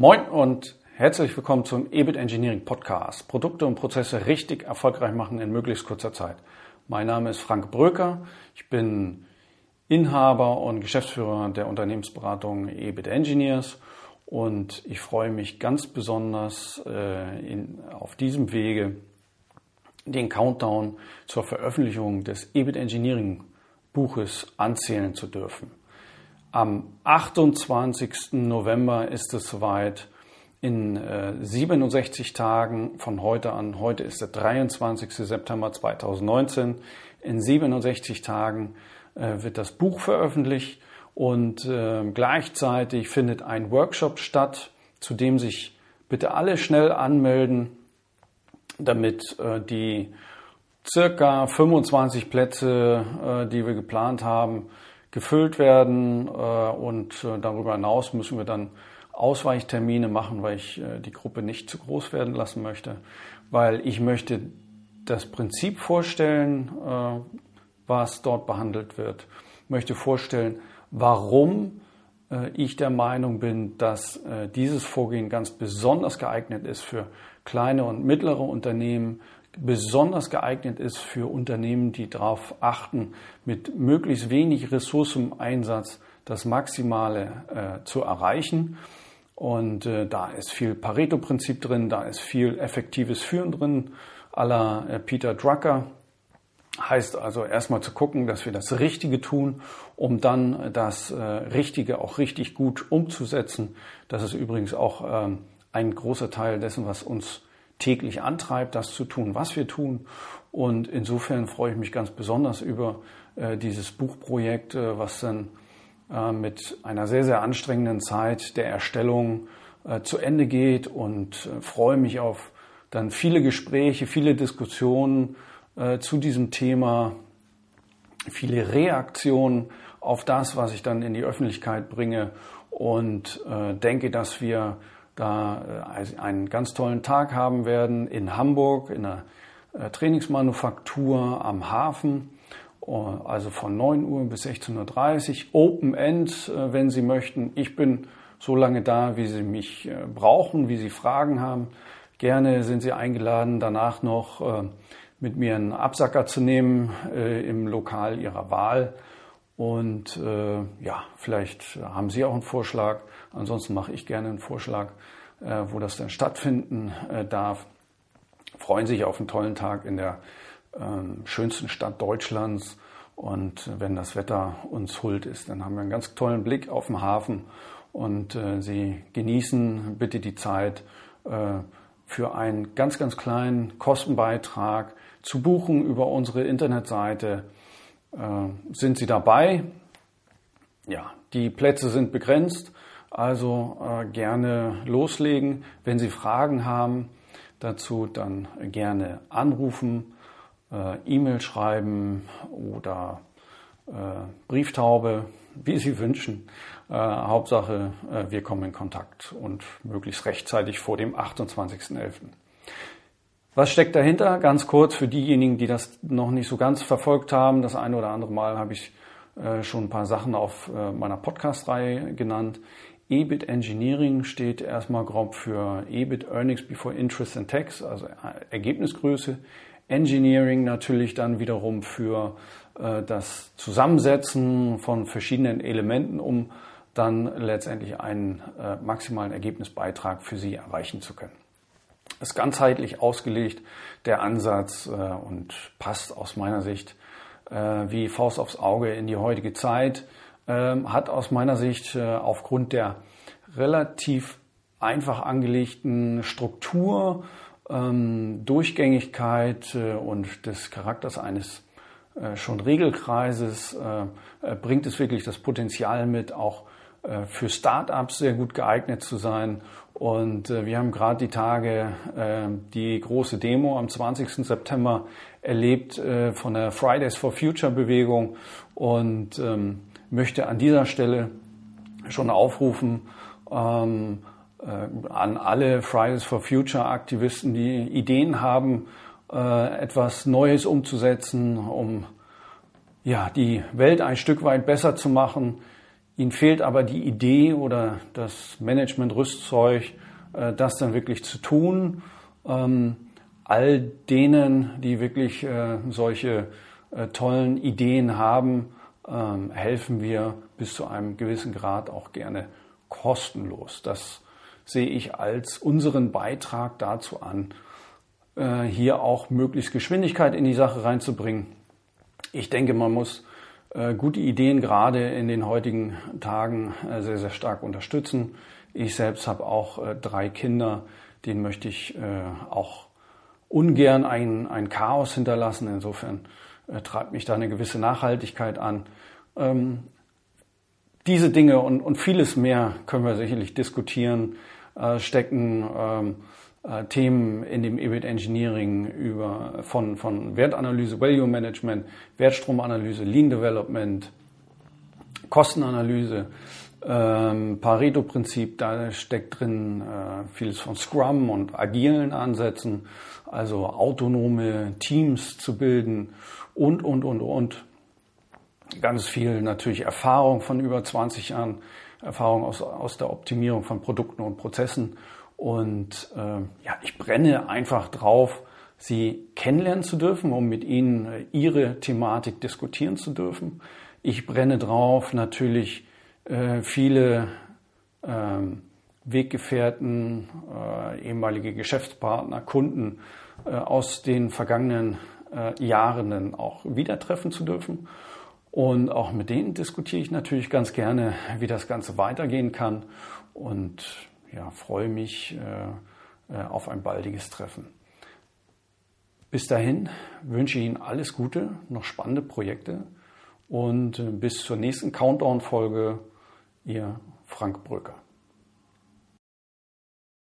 Moin und herzlich willkommen zum EBIT Engineering Podcast. Produkte und Prozesse richtig erfolgreich machen in möglichst kurzer Zeit. Mein Name ist Frank Bröker. Ich bin Inhaber und Geschäftsführer der Unternehmensberatung EBIT Engineers und ich freue mich ganz besonders äh, in, auf diesem Wege den Countdown zur Veröffentlichung des EBIT Engineering Buches anzählen zu dürfen. Am 28. November ist es soweit. In äh, 67 Tagen von heute an, heute ist der 23. September 2019, in 67 Tagen äh, wird das Buch veröffentlicht und äh, gleichzeitig findet ein Workshop statt, zu dem sich bitte alle schnell anmelden, damit äh, die circa 25 Plätze, äh, die wir geplant haben, gefüllt werden. Äh, und äh, darüber hinaus müssen wir dann Ausweichtermine machen, weil ich äh, die Gruppe nicht zu groß werden lassen möchte, weil ich möchte das Prinzip vorstellen, was dort behandelt wird, ich möchte vorstellen, warum ich der Meinung bin, dass dieses Vorgehen ganz besonders geeignet ist für kleine und mittlere Unternehmen, besonders geeignet ist für Unternehmen, die darauf achten, mit möglichst wenig Ressourceneinsatz das Maximale äh, zu erreichen. Und äh, da ist viel Pareto-Prinzip drin, da ist viel effektives Führen drin, aller äh, Peter Drucker. Heißt also erstmal zu gucken, dass wir das Richtige tun, um dann das äh, Richtige auch richtig gut umzusetzen. Das ist übrigens auch ähm, ein großer Teil dessen, was uns täglich antreibt, das zu tun, was wir tun. Und insofern freue ich mich ganz besonders über äh, dieses Buchprojekt, äh, was dann äh, mit einer sehr, sehr anstrengenden Zeit der Erstellung äh, zu Ende geht und äh, freue mich auf dann viele Gespräche, viele Diskussionen äh, zu diesem Thema, viele Reaktionen auf das, was ich dann in die Öffentlichkeit bringe und denke, dass wir da äh, einen ganz tollen Tag haben werden in Hamburg in der äh, Trainingsmanufaktur am Hafen, äh, also von 9 Uhr bis 16.30 Uhr, Open End, wenn Sie möchten. Ich bin so lange da, wie Sie mich brauchen, wie Sie Fragen haben. Gerne sind Sie eingeladen, danach noch mit mir einen Absacker zu nehmen im Lokal Ihrer Wahl. Und äh, ja, vielleicht haben Sie auch einen Vorschlag. Ansonsten mache ich gerne einen Vorschlag, äh, wo das dann stattfinden äh, darf. Freuen sich auf einen tollen Tag in der ähm, schönsten Stadt Deutschlands. Und wenn das Wetter uns huld ist, dann haben wir einen ganz tollen Blick auf den Hafen. Und äh, Sie genießen bitte die Zeit äh, für einen ganz, ganz kleinen Kostenbeitrag zu buchen über unsere Internetseite sind Sie dabei? Ja, die Plätze sind begrenzt, also äh, gerne loslegen. Wenn Sie Fragen haben dazu, dann gerne anrufen, äh, E-Mail schreiben oder äh, Brieftaube, wie Sie wünschen. Äh, Hauptsache, äh, wir kommen in Kontakt und möglichst rechtzeitig vor dem 28.11. Was steckt dahinter? Ganz kurz für diejenigen, die das noch nicht so ganz verfolgt haben. Das eine oder andere Mal habe ich äh, schon ein paar Sachen auf äh, meiner Podcast-Reihe genannt. EBIT Engineering steht erstmal grob für EBIT Earnings Before Interest and Tax, also äh, Ergebnisgröße. Engineering natürlich dann wiederum für das Zusammensetzen von verschiedenen Elementen, um dann letztendlich einen maximalen Ergebnisbeitrag für Sie erreichen zu können ist ganzheitlich ausgelegt, der Ansatz, äh, und passt aus meiner Sicht äh, wie Faust aufs Auge in die heutige Zeit, äh, hat aus meiner Sicht äh, aufgrund der relativ einfach angelegten Struktur, ähm, Durchgängigkeit äh, und des Charakters eines äh, schon Regelkreises, bringt es wirklich das Potenzial mit, auch für Startups sehr gut geeignet zu sein und äh, wir haben gerade die Tage äh, die große Demo am 20. September erlebt äh, von der Fridays for Future Bewegung und ähm, möchte an dieser Stelle schon aufrufen ähm, äh, an alle Fridays for Future Aktivisten, die Ideen haben, äh, etwas Neues umzusetzen, um ja, die Welt ein Stück weit besser zu machen, Ihnen fehlt aber die Idee oder das Management-Rüstzeug, äh, das dann wirklich zu tun. Ähm, all denen, die wirklich äh, solche äh, tollen Ideen haben, ähm, helfen wir bis zu einem gewissen Grad auch gerne kostenlos. Das sehe ich als unseren Beitrag dazu an, hier auch möglichst Geschwindigkeit in die Sache reinzubringen. Ich denke, man muss äh, gute Ideen gerade in den heutigen Tagen äh, sehr, sehr stark unterstützen. Ich selbst habe auch äh, drei Kinder, denen möchte ich auch ungern ein, ein Chaos hinterlassen. Insofern treibt mich da eine gewisse Nachhaltigkeit an. Ähm, diese Dinge und, und vieles mehr können wir sicherlich diskutieren, stecken ähm, äh, Themen in dem EBIT Engineering über, von, von Wertanalyse, Value Management, Wertstromanalyse, Lean Development, Kostenanalyse, ähm, Pareto-Prinzip, da steckt drin äh, vieles von Scrum und agilen Ansätzen, also autonome Teams zu bilden und, und, und, und. Ganz viel natürlich Erfahrung von über 20 Jahren, Erfahrung aus, aus der Optimierung von Produkten und Prozessen und äh, ja, ich brenne einfach drauf, Sie kennenlernen zu dürfen, um mit Ihnen äh, Ihre Thematik diskutieren zu dürfen. Ich brenne drauf, natürlich äh, viele äh, Weggefährten, äh, ehemalige Geschäftspartner, Kunden äh, aus den vergangenen äh, Jahren auch wieder treffen zu dürfen. Und auch mit denen diskutiere ich natürlich ganz gerne, wie das Ganze weitergehen kann. Und ja, freue mich äh, äh, auf ein baldiges Treffen. Bis dahin wünsche ich Ihnen alles Gute, noch spannende Projekte und äh, bis zur nächsten Countdown-Folge, Ihr Frank Brücker.